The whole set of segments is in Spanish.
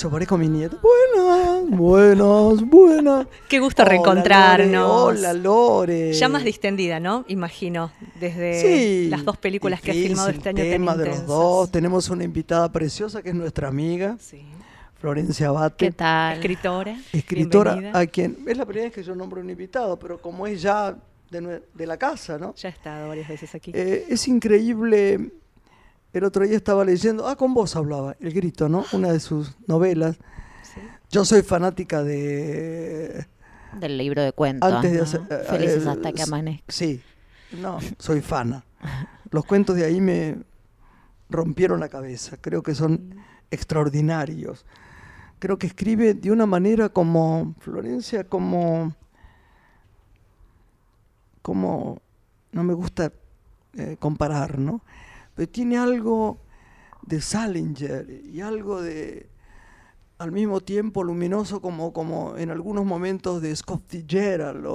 eso? Parezco mi nieto. Buenas, buenas, buenas. Qué gusto Hola, reencontrarnos. Lore, Hola, Lore. Ya más distendida, ¿no? Imagino, desde Sí. las dos películas que has filmado este año. tan tema de los dos. Tenemos una invitada preciosa que es nuestra amiga, Sí. Florencia Abate. ¿Qué tal? Escritora. Escritora bienvenida. a quien es la primera vez que yo nombro un invitado, pero como es ya de, la casa, ¿no? Ya he estado varias veces aquí. Eh, es increíble. El otro día estaba leyendo, ah, con vos hablaba, El Grito, ¿no? Una de sus novelas. Sí. Yo soy fanática de. Del libro de cuentos. Antes de ¿no? hacer. eh, Felices eh, hasta que s- amanezca. Sí, no, soy fana. Los cuentos de ahí me rompieron la cabeza. Creo que son extraordinarios. Creo que escribe de una manera como Florencia, como. como. no me gusta eh, comparar, ¿no? Pero tiene algo de Salinger y algo de al mismo tiempo luminoso como, como en algunos momentos de Scott Fitzgerald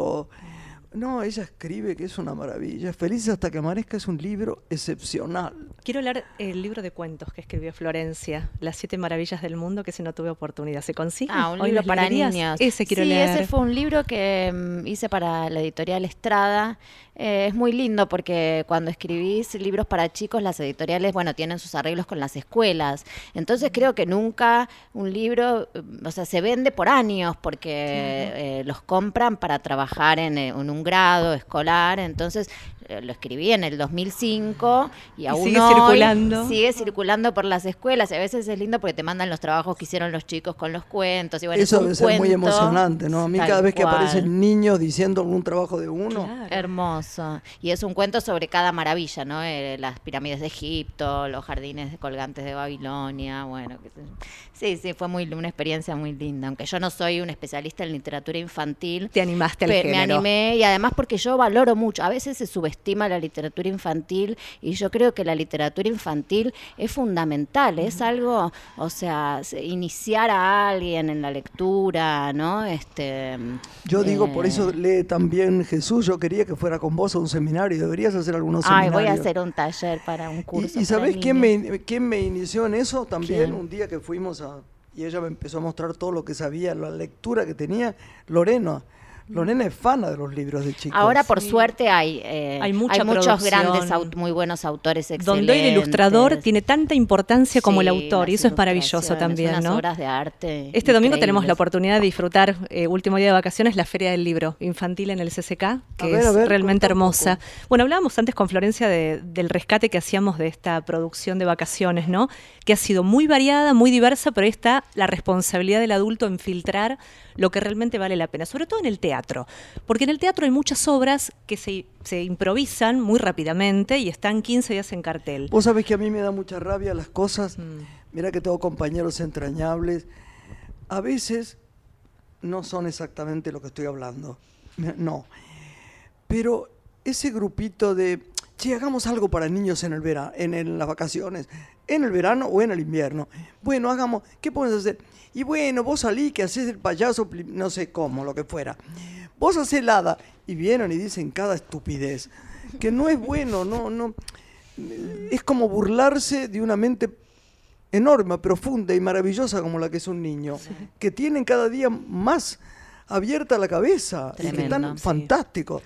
no, ella escribe que es una maravilla. Felices hasta que amanezca es un libro excepcional. Quiero leer el libro de cuentos que escribió Florencia, Las siete maravillas del mundo, que si no tuve oportunidad. ¿Se consigue? Ah, un ¿Hoy libro para niños. Ese quiero sí, leer. ese fue un libro que mm, hice para la editorial Estrada. Eh, es muy lindo porque cuando escribís libros para chicos, las editoriales, bueno, tienen sus arreglos con las escuelas. Entonces creo que nunca un libro, mm, o sea, se vende por años porque eh, los compran para trabajar en, eh, en un grado escolar. Entonces lo escribí en el 2005 y, aún hoy circulando. sigue circulando por las escuelas. Y a veces es lindo porque te mandan los trabajos que hicieron los chicos con los cuentos. Y bueno, es Eso debe ser muy emocionante, ¿no? A mí tal cada vez que cual. aparecen niños diciendo algún trabajo de uno, Claro. Hermoso. Y es un cuento sobre cada maravilla, ¿no? Eh, las pirámides de Egipto, los jardines colgantes de Babilonia, bueno. Sí, sí, fue muy una experiencia muy linda. Aunque yo no soy un especialista en literatura infantil, Te animaste al Pe- me género. animé y además porque yo valoro mucho, a veces se subestima la literatura infantil y yo creo que la literatura infantil es fundamental, es algo, o sea, se- iniciar a alguien en la lectura, ¿no? Este yo digo, por eh, eso lee también Jesús, yo quería que fuera con vos a un seminario, deberías hacer algunos Ay, seminarios. voy a hacer un taller para un curso. ¿Y, y sabés quién me, quién me inició en eso? También ¿Quién? un día que fuimos a... Y ella me empezó a mostrar todo lo que sabía, la lectura que tenía. Lorena. Lorena es fana de los libros de chicos. Ahora, por suerte, hay, eh, Hay mucha muchos grandes, muy buenos autores excelentes. Donde el ilustrador tiene tanta importancia como el autor, y eso es maravilloso también, unas ¿no? obras de arte. Este domingo tenemos la oportunidad de disfrutar, eh, último día de vacaciones, la Feria del Libro Infantil en el CCK, que ver, es ver, realmente hermosa. Bueno, hablábamos antes con Florencia de- del rescate que hacíamos de esta producción de vacaciones, ¿no? Que ha sido muy variada, muy diversa, pero ahí está la responsabilidad del adulto en filtrar lo que realmente vale la pena, sobre todo en el teatro. Porque en el teatro hay muchas obras que se, se improvisan muy rápidamente y están 15 días en cartel. Vos sabés que a mí me da mucha rabia las cosas. Mm. Mira que tengo compañeros entrañables. A veces no son exactamente lo que estoy hablando. No. Pero ese grupito de, che, hagamos algo para niños en, el vera- en, las vacaciones, en el verano o en el invierno. Bueno, hagamos, ¿qué podemos hacer? Y bueno, vos salí que haces el payaso, no sé cómo, lo que fuera. Vos haces el hada. Y vienen y dicen cada estupidez. Que no es bueno, no, no. Es como burlarse de una mente enorme, profunda y maravillosa como la que es un niño, que tienen cada día más abierta la cabeza y que están sí. fantásticos.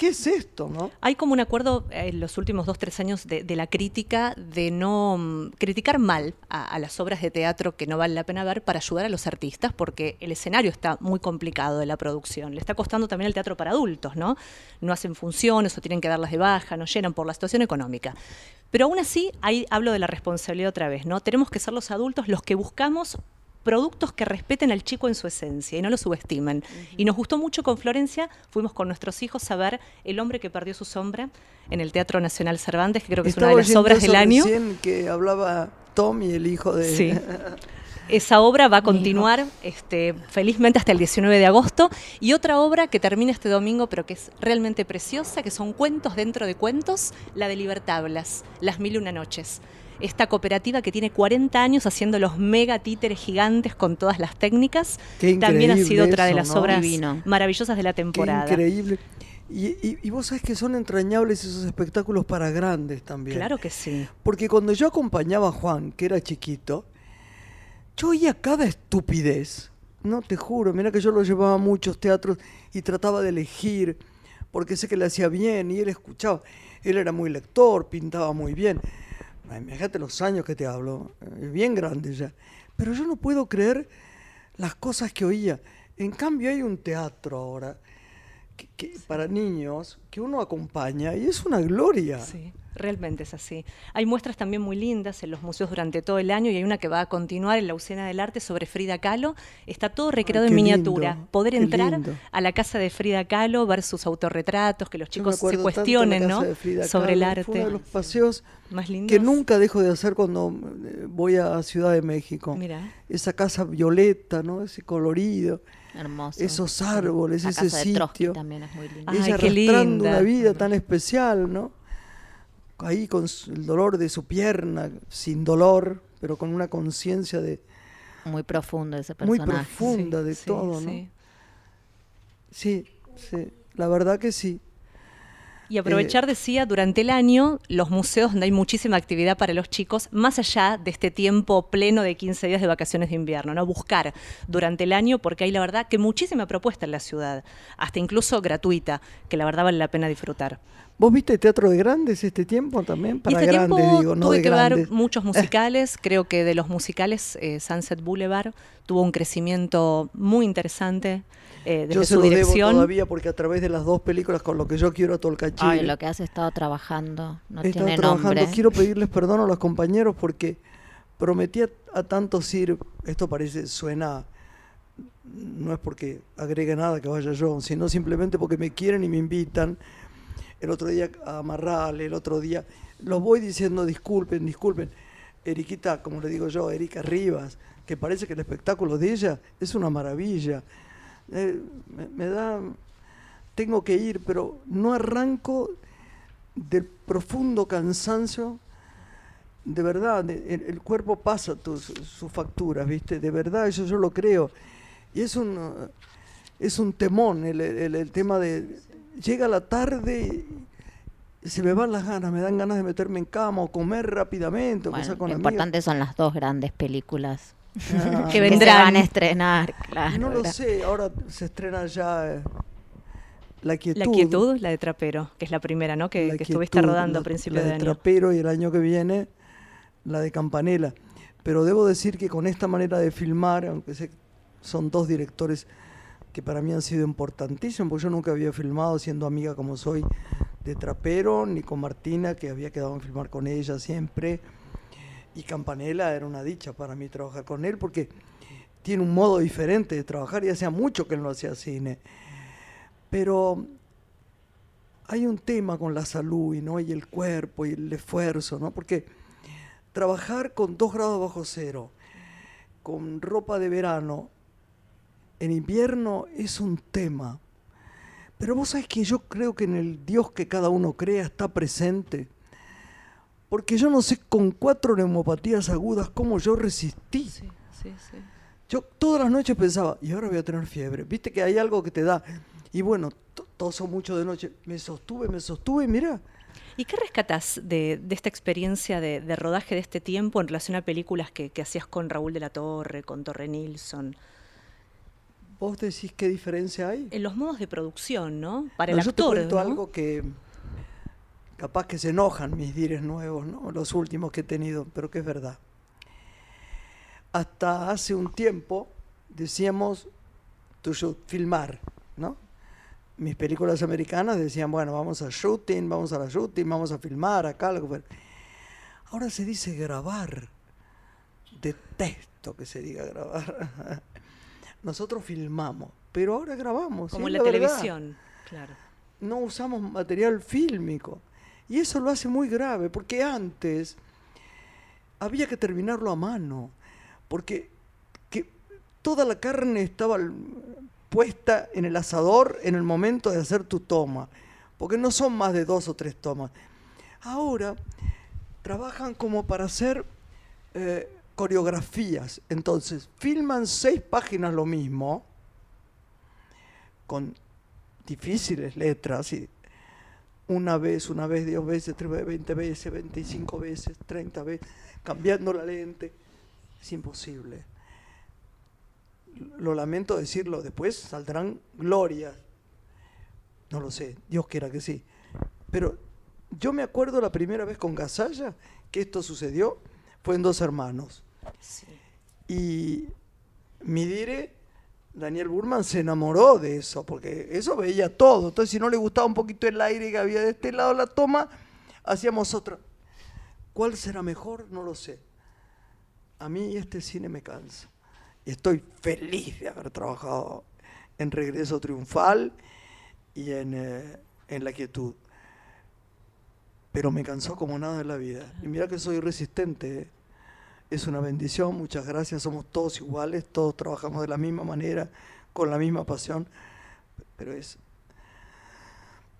¿Qué es esto, no? Hay como un acuerdo eh, en los últimos dos, tres años de, la crítica de no mm, criticar mal a, a las obras de teatro que no vale la pena ver para ayudar a los artistas, porque el escenario está muy complicado de la producción. Le está costando también el teatro para adultos, ¿no? No hacen funciones o tienen que darlas de baja, no llenan por la situación económica. Pero aún así, ahí hablo de la responsabilidad otra vez, ¿no? Tenemos que ser los adultos los que buscamos productos que respeten al chico en su esencia y no lo subestimen. Y nos gustó mucho con Florencia, fuimos con nuestros hijos a ver El hombre que perdió su sombra en el Teatro Nacional Cervantes, que creo que es una de las obras del año. recién que hablaba Tom y el hijo de... Sí. Esa obra va a continuar este, felizmente hasta el 19 de agosto. Y otra obra que termina este domingo, pero que es realmente preciosa, que son cuentos dentro de cuentos, la de Libertablas, Las Mil y Una Noches. Esta cooperativa que tiene 40 años haciendo los mega títeres gigantes con todas las técnicas. Qué También ha sido otra de las ¿no? obras Divino. maravillosas de la Qué temporada. increíble. Y, y- y vos sabés que son entrañables esos espectáculos para grandes también. Claro que sí. Porque cuando yo acompañaba a Juan, que era chiquito, yo oía cada estupidez. No te juro, mira que yo lo llevaba a muchos teatros y trataba de elegir, porque sé que le hacía bien y él escuchaba. Él era muy lector, pintaba muy bien. Fíjate los años que te hablo, eh, bien grande ya. Pero yo no puedo creer las cosas que oía. En cambio hay un teatro ahora que- que- para niños que uno acompaña y es una gloria. Sí, realmente es así. Hay muestras también muy lindas en los museos durante todo el año y hay una que va a continuar en la Usina del Arte sobre Frida Kahlo. Está todo recreado Ay, en miniatura. lindo, Poder entrar lindo. a la casa de Frida Kahlo, ver sus autorretratos, que los chicos se cuestionen ¿no? sobre el Kahlo, arte. Fue uno de los paseos Más lindos. que nunca dejo de hacer cuando eh, voy a Ciudad de México. Mira. Esa casa violeta, ¿no? Ese colorido, Hermoso. esos árboles, La ese casa de Trotsky sitio. también es muy linda. Ay, Ella qué arrastrando linda. una vida tan especial, ¿no? Ahí con el dolor de su pierna, sin dolor, pero con una conciencia de Muy profundo ese muy personaje. profunda de Sí, todo, ¿no? sí. Sí, sí, la verdad que sí. Y aprovechar, decía, durante el año, los museos donde hay muchísima actividad para los chicos, más allá de este tiempo pleno de 15 días de vacaciones de invierno, ¿no? Buscar durante el año, porque hay la verdad que muchísima propuesta en la ciudad, hasta incluso gratuita, que la verdad vale la pena disfrutar. ¿Vos viste teatro de grandes este tiempo también? Para este grandes, tiempo digo, no tuve de que grandes. ver muchos musicales, creo que de los musicales eh, Sunset Boulevard tuvo un crecimiento muy interesante eh, desde Yo se su lo debo dirección. todavía porque a través de las dos películas con lo que yo quiero a Tolcachir, Ay, lo que has estado trabajando no he estado tiene trabajando. nombre. Quiero pedirles perdón a los compañeros porque prometí a, a tantos ir, esto parece, suena, no es porque agregue nada que vaya yo, sino simplemente porque me quieren y me invitan. El otro día a el otro día, los voy diciendo disculpen, disculpen. Eriquita, como le digo yo, Erika Rivas, que parece que el espectáculo de ella es una maravilla. Eh, me, da, tengo que ir, pero no arranco del profundo cansancio. De verdad, el, cuerpo pasa tus- sus facturas, ¿viste? De verdad, eso yo lo creo. Y es un, es un temón el- el tema de... Llega la tarde y se me van las ganas, me dan ganas de meterme en cama o comer rápidamente o Bueno, cosar con lo importante son las dos grandes películas Ah, Que que se vendrán. van a estrenar. Claro, no lo sé, ahora se estrena ya eh, La Quietud. La quietud, la de Trapero, que es la primera, ¿no? Que, La que estuviste Quietud, rodando la- a principios la de año. Trapero y el año que viene la de Campanela. Pero debo decir que con esta manera de filmar, aunque sé que son dos directores que para mí han sido importantísimos, porque yo nunca había filmado siendo amiga como soy de Trapero, ni con Martina, que había quedado en filmar con ella siempre. Y Campanella era una dicha para mí trabajar con él, porque tiene un modo diferente de trabajar y hacía mucho que él no hacía cine. Pero hay un tema con la salud ¿no? y el cuerpo y el esfuerzo, ¿no? porque trabajar con dos grados bajo cero, con ropa de verano, en invierno es un tema. Pero vos sabés que yo creo que en el Dios que cada uno crea está presente. Porque yo no sé con cuatro neumopatías agudas cómo yo resistí. Sí, sí, sí. Yo todas las noches pensaba, y ahora voy a tener fiebre. Viste que hay algo que te da. Y bueno, to- toso mucho de noche. Me sostuve, me sostuve, mira. ¿Y qué rescatas de, de esta experiencia de, de rodaje de este tiempo en relación a películas que, que hacías con Raúl de la Torre, con Torre Nilsson? Vos decís qué diferencia hay. En los modos de producción, ¿no? Para No, el yo te actor. cuento ¿no? algo que capaz que se enojan mis dires nuevos, ¿no? Los últimos que he tenido, pero que es verdad. Hasta hace un tiempo decíamos to shoot, filmar, ¿no? Mis películas americanas decían, bueno, vamos a shooting, vamos a la shooting, vamos a filmar acá, fuera. Ahora se dice grabar. Detesto que se diga grabar. Nosotros filmamos, pero ahora grabamos. Como en la, televisión, claro. no usamos material fílmico. Y eso lo hace muy grave, porque antes había que terminarlo a mano, porque que toda la carne estaba puesta en el asador en el momento de hacer tu toma, porque no son más de dos o tres tomas. Ahora trabajan como para hacer eh, coreografías. Entonces, filman seis páginas lo mismo, con difíciles letras, y una vez, una vez, diez veces, tres veces, veinte veces, veinticinco veces, treinta veces, cambiando la lente. Es imposible. Lo lamento decirlo, después saldrán glorias. No lo sé, Dios quiera que sí. Pero yo me acuerdo la primera vez con Gasalla que esto sucedió, fue en Dos Hermanos. Y mi dire, Daniel Burman se enamoró de eso, porque eso veía todo. Entonces, si no le gustaba un poquito el aire que había de este lado la toma, hacíamos otra. ¿Cuál será mejor? No lo sé. A mí este cine me cansa. Y estoy feliz de haber trabajado en Regreso Triunfal y en, eh, en La Quietud. Pero me cansó como nada en la vida. Y mira que soy resistente. Es una bendición, muchas gracias. Somos todos iguales, todos trabajamos de la misma manera, con la misma pasión. Pero es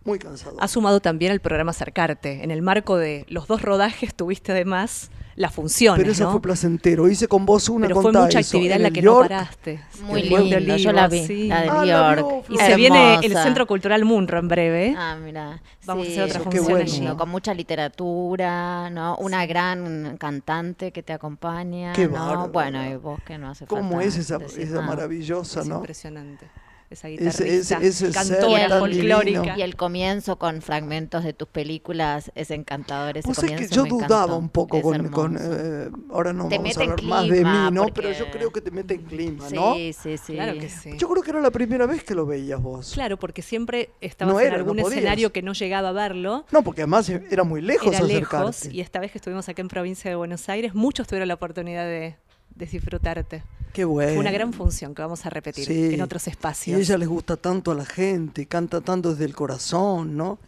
muy cansado. Ha sumado también el programa Acercarte. En el marco de los dos rodajes tuviste además las funciones. Pero eso ¿no? fue placentero. Hice con vos una Pero fue mucha eso, actividad en la que no York. paraste. Muy lindo, yo la vi, sí. la de Ah, la York. vio, Y se viene el. Centro Cultural Munro en breve. Ah, mira. Vamos a Sí, hacer otra función bueno. allí. Con mucha literatura, ¿no? Una gran cantante que te acompaña, Qué ¿no? Bueno, y vos que no hace falta ¿Cómo es esa, decir esa maravillosa, Es no? impresionante. Esa guitarrista, ese- ese ser cantora tan folclórica. divino. Y el comienzo con fragmentos de tus películas es encantador. Ese Vos sabés que comienzo yo me dudaba encantó. un poco Es con, eh, ahora no Te vamos a hablar más de mí, ¿no? porque- Pero yo creo que te mete en clima, ¿no? Sí, sí, sí. Claro que sí. Yo creo que era la primera vez que lo veías vos. Claro, porque siempre estabas No en era, algún escenario que no llegaba a verlo. No, porque además era muy lejos Era lejos y esta vez que estuvimos aquí en provincia de Buenos Aires, muchos tuvieron la oportunidad de disfrutarte. Qué bueno. Fue una gran función que vamos a repetir Sí. en otros Y espacios. ella les gusta tanto a la gente, canta tanto desde el corazón, ¿no?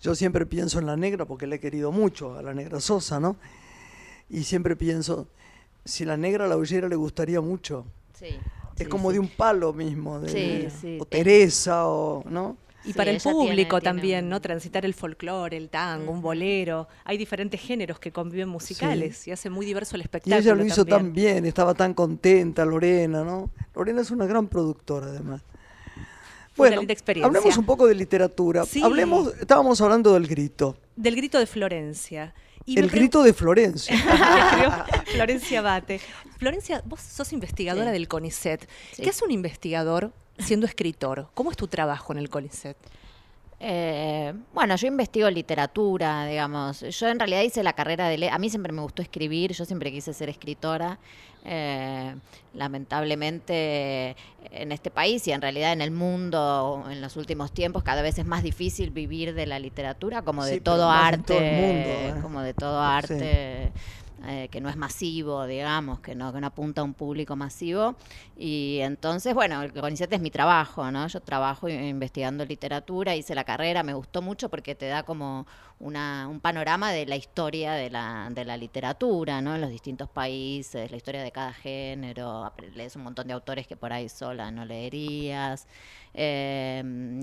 Yo siempre pienso en la negra porque la he querido mucho, a la negra Sosa, ¿no? Y siempre pienso, si la negra la oyera le gustaría mucho. Sí, Es sí, como sí. de un palo mismo, de, Sí, sí. o Teresa, o, ¿no? Y Sí, para el público tiene- también, ¿no? Transitar el folclore, el tango, un bolero. Hay diferentes géneros que conviven musicales y hace muy diverso el Y espectáculo. ella lo hizo también. tan bien, estaba tan contenta, Lorena, ¿no? Lorena es una gran productora, además. Experiencia. hablemos un poco de literatura. Sí. Hablemos, estábamos hablando del grito. Del grito de Florencia. Y el grito de Florencia. Florencia Bate. Florencia, vos sos investigadora Sí. del CONICET. Sí. ¿Qué hace un investigador siendo escritor? ¿Cómo es tu trabajo en el CONICET? Eh, bueno, yo investigo literatura, digamos. Yo en realidad hice la carrera de... le- A mí siempre me gustó escribir, yo siempre quise ser escritora. Eh, lamentablemente en este país y en realidad en el mundo en los últimos tiempos cada vez es más difícil vivir de la literatura como de Sí, todo arte, todo el mundo, ¿eh? como de todo arte. Eh, que no es masivo, digamos, que no, apunta a un público masivo. Y entonces, bueno, el CONICET es mi trabajo, ¿no? Yo trabajo investigando literatura, hice la carrera, me gustó mucho porque te da como un panorama de la historia de la, literatura, ¿no? En los distintos países, la historia de cada género, lees un montón de autores que por ahí sola no leerías. Eh,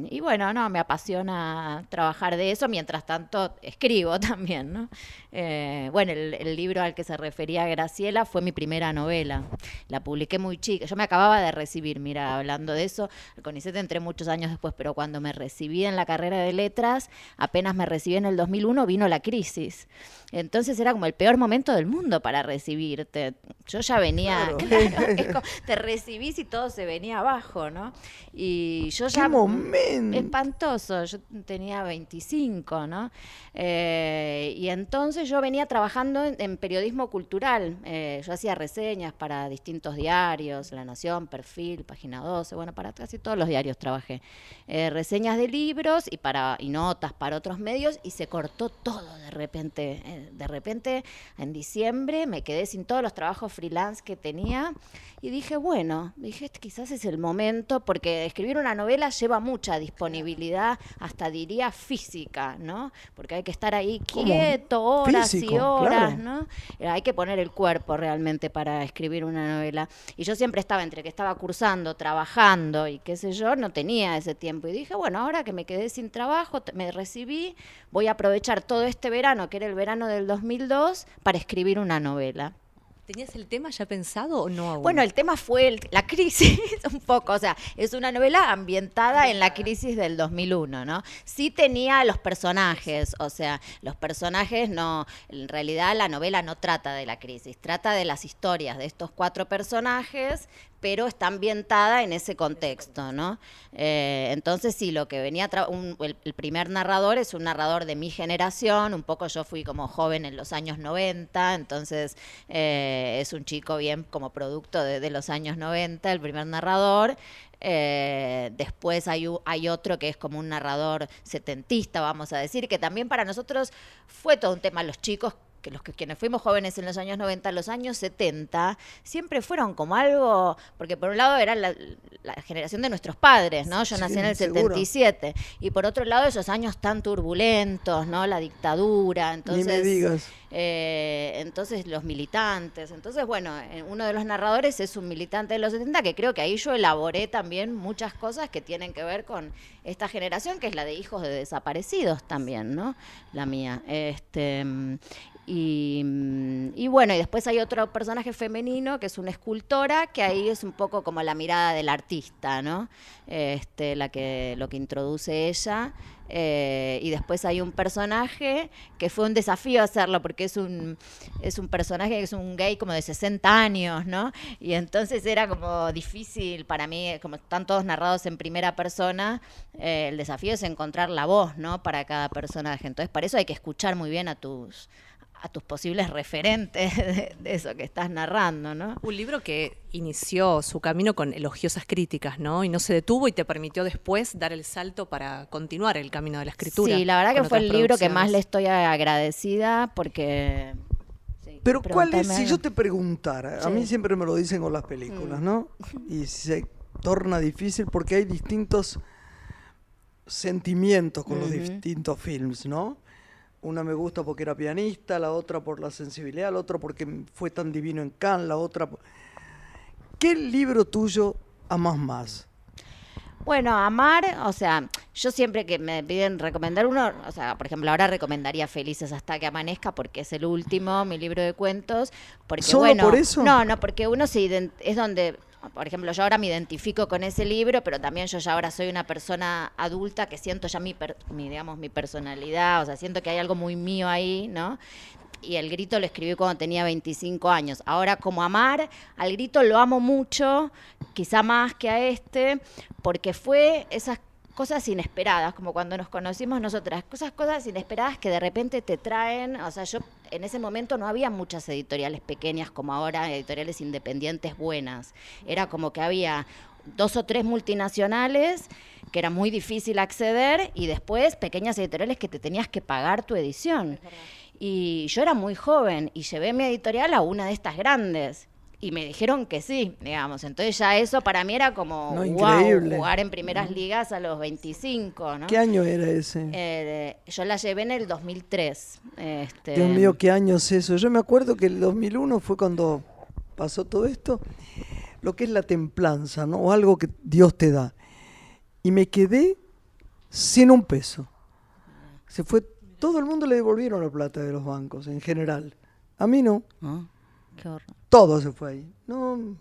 y bueno, no, me apasiona trabajar de eso, mientras tanto escribo también, ¿no? Eh, bueno, el libro al que se refería Graciela fue mi primera novela. La publiqué muy chica. Yo me acababa de recibir, mira, hablando de eso, al CONICET entré muchos años después, pero cuando me recibí en la carrera de letras, apenas me recibí en el 2001, vino la crisis. Entonces era como el peor momento del mundo para recibirte. Yo ya venía, Claro. claro, es como, te recibís y todo se venía abajo, ¿no? Y yo ya... ¡Qué momento! Espantoso, yo tenía 25, ¿no? Eh, y entonces yo venía trabajando en, en periodismo cultural. Eh, yo hacía reseñas para distintos diarios, La Nación, Perfil, Página 12, bueno, para casi todos los diarios trabajé. Eh, reseñas de libros y, para, y notas para otros medios y se cortó todo de repente. Eh, de repente, en diciembre, me quedé sin todos los trabajos freelance que tenía y dije, bueno, dije, "Este quizás es el momento, porque escribir una novela lleva mucha disponibilidad, hasta diría física, ¿no? Porque hay que estar ahí quieto, horas Físico, y horas, claro. ¿no? Eh, Hay que poner el cuerpo realmente para escribir una novela. Y yo siempre estaba entre que estaba cursando, trabajando y qué sé yo, no tenía ese tiempo. Y dije, bueno, ahora que me quedé sin trabajo, me recibí, voy a aprovechar todo este verano, que era el verano del 2002, para escribir una novela. ¿Tenías el tema ya pensado o no aún? Bueno, el tema fue la crisis, un poco, o sea, es una novela ambientada en la crisis del 2001, ¿no? Sí tenía los personajes, o sea, los personajes no, en realidad la novela no trata de la crisis, trata de las historias de estos cuatro personajes, pero está ambientada en ese contexto, ¿no? Eh, entonces sí, lo que venía, un- el, el primer narrador es un narrador de mi generación, un poco yo fui como joven en los años 90, entonces eh, es un chico bien como producto de, de los años 90, el primer narrador. Eh, después hay, hay otro que es como un narrador setentista, vamos a decir, que también para nosotros fue todo un tema, los chicos que los que quienes fuimos jóvenes en los años 90, los años 70, siempre fueron como algo, porque por un lado era la, la generación de nuestros padres, ¿no? Yo nací en el seguro. 77, y por otro lado esos años tan turbulentos, ¿no? La dictadura, entonces... Ni me digas. Eh, entonces los militantes. Entonces, bueno, eh, uno de los narradores es un militante de los 70 que creo que ahí yo elaboré también muchas cosas que tienen que ver con esta generación, que es la de hijos de desaparecidos también, ¿no? La mía. Este, y, mm, y bueno, y después hay otro personaje femenino que es una escultora, que ahí es un poco como la mirada del artista, ¿no? Este, la que, lo que introduce ella. Eh, y después hay un personaje que fue un desafío hacerlo porque es un, es un personaje que es un gay como de 60 años, ¿no? Y entonces era como difícil para mí, como están todos narrados en primera persona, eh, el desafío es encontrar la voz, ¿no? Para cada personaje. Entonces, para eso hay que escuchar muy bien a tus a tus posibles referentes de, de eso que estás narrando, ¿no? Un libro que inició su camino con elogiosas críticas, ¿no? Y no se detuvo y te permitió después dar el salto para continuar el camino de la escritura. Sí, la verdad que fue el libro que más le estoy agradecida porque... sí, Pero ¿cuál es, si yo te preguntara, a Sí. Mm. mí siempre me lo dicen con las películas, ¿no? Y se torna difícil porque hay distintos sentimientos con los distintos films, ¿no? Una me gusta porque era pianista, la otra por la sensibilidad, la otra porque fue tan divino en Cannes, la otra... por- ¿Qué libro tuyo amas más? Bueno, amar, o sea, yo siempre que me piden recomendar uno, o sea, por ejemplo, ahora recomendaría Felices hasta que amanezca porque es el último, mi libro de cuentos, porque ¿Solo bueno, por eso? no, no, porque uno se es donde por ejemplo, yo ahora me identifico con ese libro, pero también yo ya ahora soy una persona adulta que siento ya mi, per- mi, digamos, mi personalidad, o sea, siento que hay algo muy mío ahí, ¿no? Y el grito lo escribí cuando tenía 25 años. Ahora, como amar, al grito lo amo mucho, quizá más que a este, porque fue esas cosas inesperadas, como cuando nos conocimos nosotras, cosas, cosas inesperadas que de repente te traen, o sea, yo en ese momento no había muchas editoriales pequeñas como ahora, editoriales independientes buenas, era como que había dos o tres multinacionales que era muy difícil acceder y después pequeñas editoriales que te tenías que pagar tu edición. Y yo era muy joven y llevé mi editorial a una de estas grandes. Y me dijeron que sí, digamos. Entonces ya eso para mí era como, No, wow, jugar en primeras ligas a los 25, ¿no? ¿Qué año era ese? Eh, yo la llevé en el 2003. Este, Dios mío, qué año es eso. Yo me acuerdo que el 2001 fue cuando pasó todo esto, lo que es la templanza, ¿no? O algo que Dios te da. Y me quedé sin un peso. Se fue, todo el mundo le devolvieron la plata de los bancos en general. A mí no. Ah, qué horror. Todo se fue ahí. No,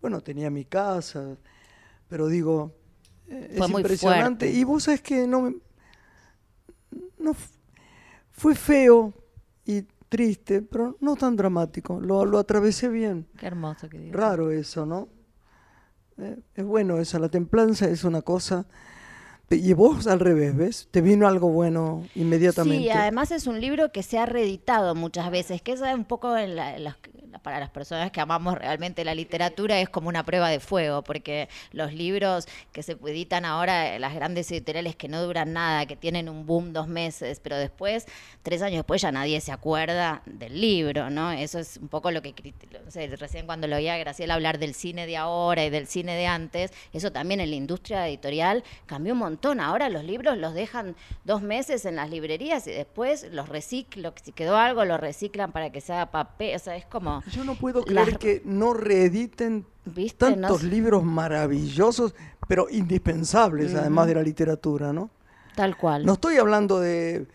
bueno, tenía mi casa, pero digo, eh, Fue es muy impresionante. fuerte. Y vos sabés que no me- no fue feo y triste, pero no tan dramático. Lo, lo atravesé bien. Qué hermoso que digas. Raro eso, ¿no? Eh, es bueno eso. La templanza es una cosa Y vos al revés, ¿ves? Te vino algo bueno inmediatamente. Sí, además es un libro que se ha reeditado muchas veces, que esa es un poco en la- en las- para las personas que amamos realmente la literatura es como una prueba de fuego, porque los libros que se editan ahora, las grandes editoriales que no duran nada, que tienen un boom dos meses, pero después, tres años después ya nadie se acuerda del libro, ¿no? Eso es un poco lo que, criti- no sé, recién cuando lo oía a Graciela hablar del cine de ahora y del cine de antes, eso también en la industria editorial cambió un montón. Ahora los libros los dejan dos meses en las librerías y después los reciclan, si quedó algo lo reciclan para que sea papel, o sea, es como... Yo no puedo Las- creer que no reediten ¿Viste? tantos No- libros maravillosos, pero indispensables, además de la literatura, ¿no? Tal cual. No estoy hablando de...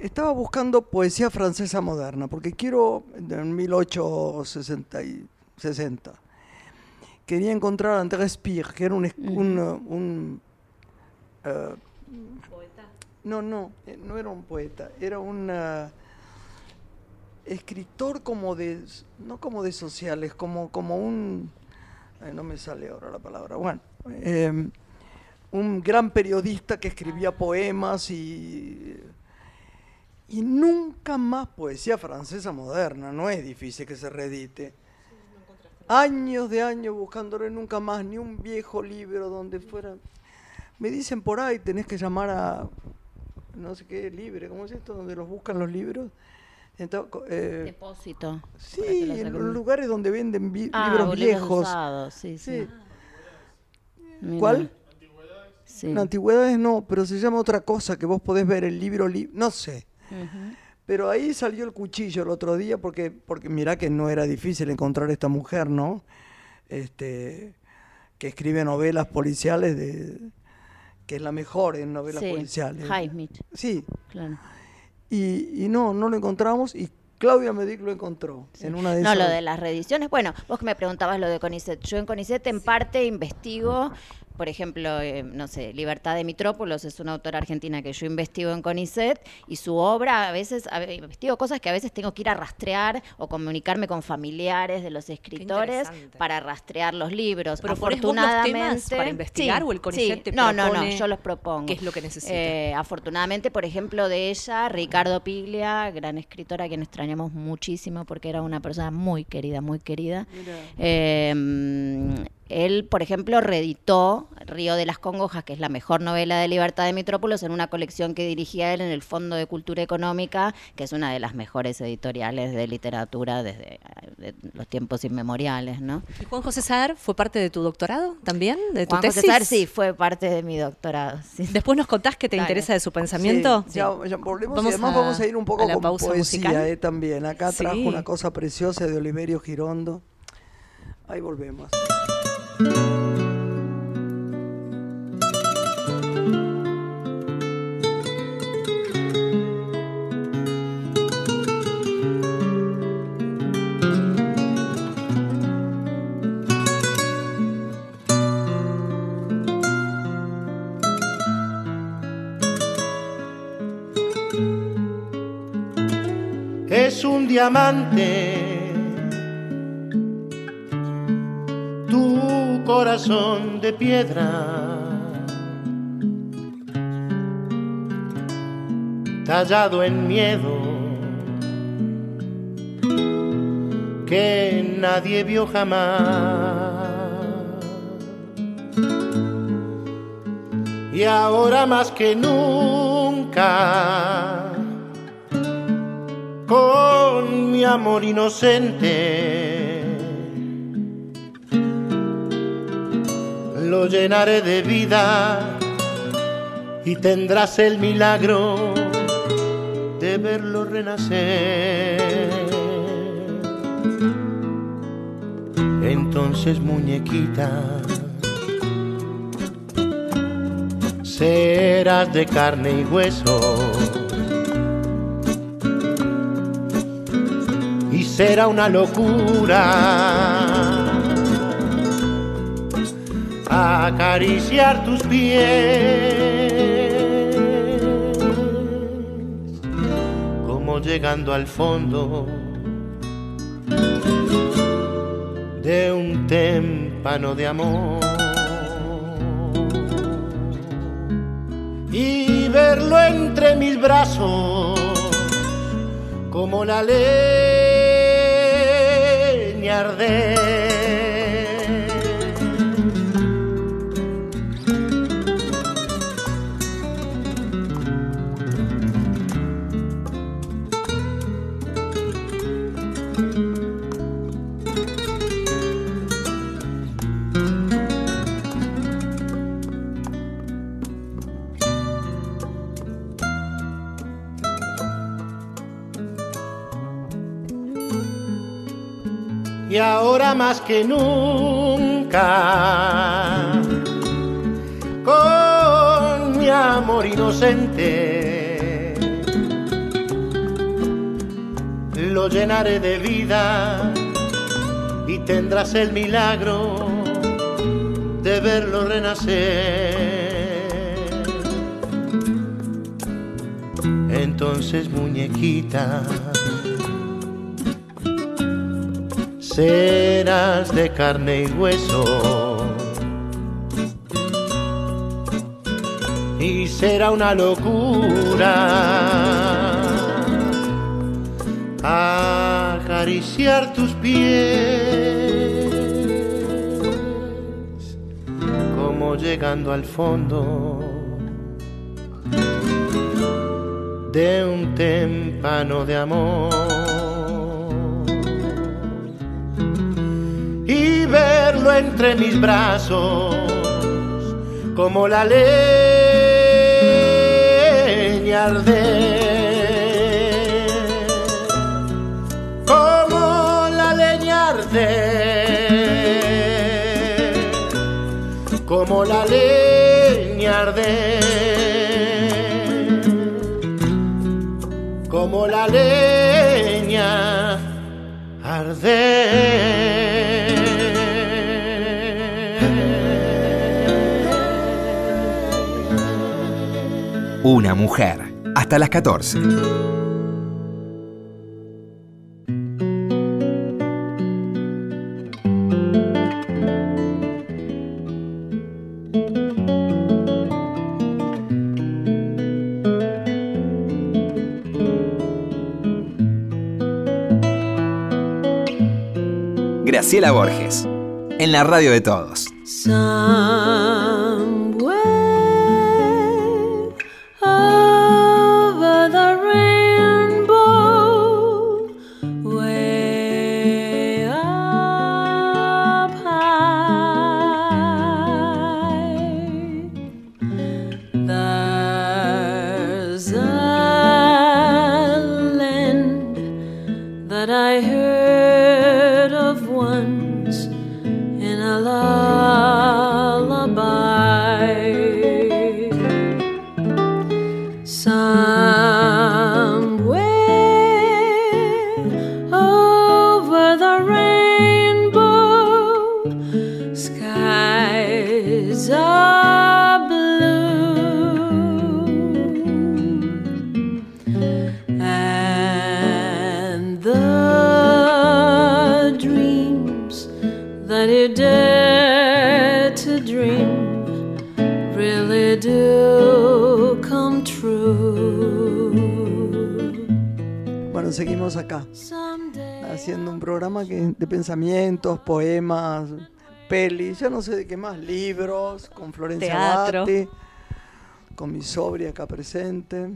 Estaba buscando poesía francesa moderna, porque quiero, en 1860, y 60, quería encontrar a Andrés Pire, que era un... un, uh, un, uh, no, no, eh, no era un poeta, era un uh, escritor como de, no como de sociales, como, como un, ay, no me sale ahora la palabra, bueno, em, un gran periodista que escribía poemas y, y nunca más poesía francesa moderna, no es difícil que se reedite. Años de años buscándolo y nunca más, ni un viejo libro donde fuera. Me dicen por ahí, tenés que llamar a, no sé qué, libre, ¿cómo es esto? Donde los buscan los libros. Entonces, eh, Depósito. sí, en los lugares donde venden vi- Ah, libros viejos. usados, sí, sí. Sí. Mira. ¿Cuál? Sí. Antigüedades no, pero se llama otra cosa que vos podés ver el libro, li- no sé. Ujú. Pero ahí salió el cuchillo el otro día porque, porque mirá que no era difícil encontrar esta mujer, ¿no? Este, que escribe novelas policiales, de, que es la mejor en novelas Sí, policiales. Highsmith, Sí, claro. Y, y no, no lo encontramos y Claudia Medic lo encontró en una de No, esas. lo de las reediciones. Bueno, vos que me preguntabas lo de CONICET. Yo en CONICET en parte investigo, por ejemplo, eh, no sé, Libertad de Mitrópolos es una autora argentina que yo investigo en CONICET y su obra a veces, a investigo cosas que a veces tengo que ir a rastrear o comunicarme con familiares de los escritores para rastrear los libros. ¿Proponés vos los Afortunadamente, temas para investigar sí, o el CONICET sí. te No, no, no, propone yo los propongo. qué es lo que necesita? Eh, afortunadamente, por ejemplo, de ella, Ricardo Piglia, gran escritora a quien extrañamos muchísimo porque era una persona muy querida, muy querida. Eh, él, por ejemplo, reeditó Río de las Congojas, que es la mejor novela de Libertad de Mitrópolis, en una colección que dirigía él en el Fondo de Cultura Económica, que es una de las mejores editoriales de literatura desde eh, de los tiempos inmemoriales, ¿no? ¿Y Juan José Saar fue parte de tu doctorado también? ¿De tu Juan tesis? José Saer, sí, fue parte de mi doctorado. sí. Después nos contás qué te Dale. interesa de su pensamiento. Sí, ya, ya volvemos Vamos y además a- vamos a ir un poco a la con pausa poesía eh, también. Acá Sí. trajo una cosa preciosa de Oliverio Girondo. Ahí volvemos. Diamante. Tu corazón de piedra, tallado en miedo, que nadie vio jamás. Y ahora más que nunca con mi amor inocente. Lo llenaré de vida y tendrás el milagro de verlo renacer. Entonces, muñequita, serás de carne y hueso. Y será una locura. Acariciar tus pies como llegando al fondo de un témpano de amor. Verlo entre mis brazos como la leña arder. Y ahora más que nunca, con mi amor inocente, lo llenaré de vida y tendrás el milagro de verlo renacer. Entonces, muñequita, serás de carne y hueso. Y será una locura acariciar tus pies, como llegando al fondo de un témpano de amor. Verlo entre mis brazos como la leña arder, como la leña arder, como la leña arder, como la leña arder. Una mujer. Hasta las 14. Graciela Borges, en la radio de todos. Pensamientos, poemas, pelis, ya no sé de qué más, libros, con Florencia Teatro. Con mi sobria acá presente.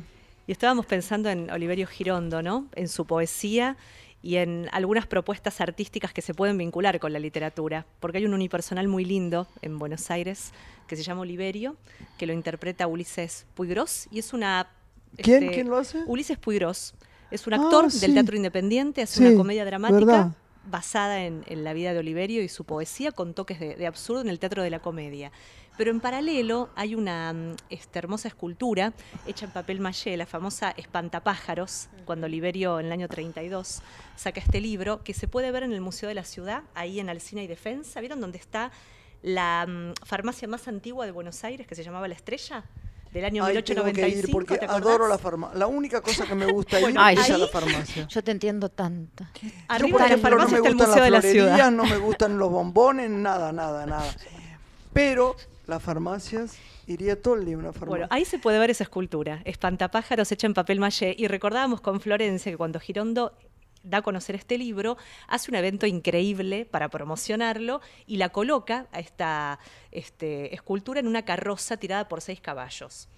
Y estábamos pensando en Oliverio Girondo, ¿no? En su poesía y en algunas propuestas artísticas que se pueden vincular con la literatura. Porque hay un unipersonal muy lindo en Buenos Aires que se llama Oliverio, que lo interpreta Ulises Puigros y es una... ¿Quién? este, ¿Quién lo hace? Ulises Puigros. Es un Ah, actor sí. del teatro independiente, hace Sí, una comedia dramática verdad. Basada en, en la vida de Oliverio y su poesía con toques de, de absurdo en el teatro de la comedia. Pero en paralelo hay una mm, este, hermosa escultura hecha en papel maché, la famosa Espantapájaros, cuando Oliverio en el año 32 saca este libro, que se puede ver en el Museo de la Ciudad, ahí en Alcina y Defensa. ¿Vieron dónde está la mm, farmacia más antigua de Buenos Aires, que se llamaba La Estrella? Del año Ay, tengo que 1895, ir porque ¿te acordás? adoro la farmacia. La única cosa que me gusta ir Bueno, es a la farmacia. Yo te entiendo tanto. Yo, Arriba por de la ejemplo, farmacia no me está el gustan Museo de la las florerías, Ciudad. no me gustan los bombones, nada, nada, nada. Pero las farmacias, iría todo el una farmacia. Bueno, ahí se puede ver esa escultura, espantapájaros hecha en papel maché, y recordábamos con Florencia que cuando Girondo da a conocer este libro, hace un evento increíble para promocionarlo y la coloca a esta este, escultura en una carroza tirada por seis caballos.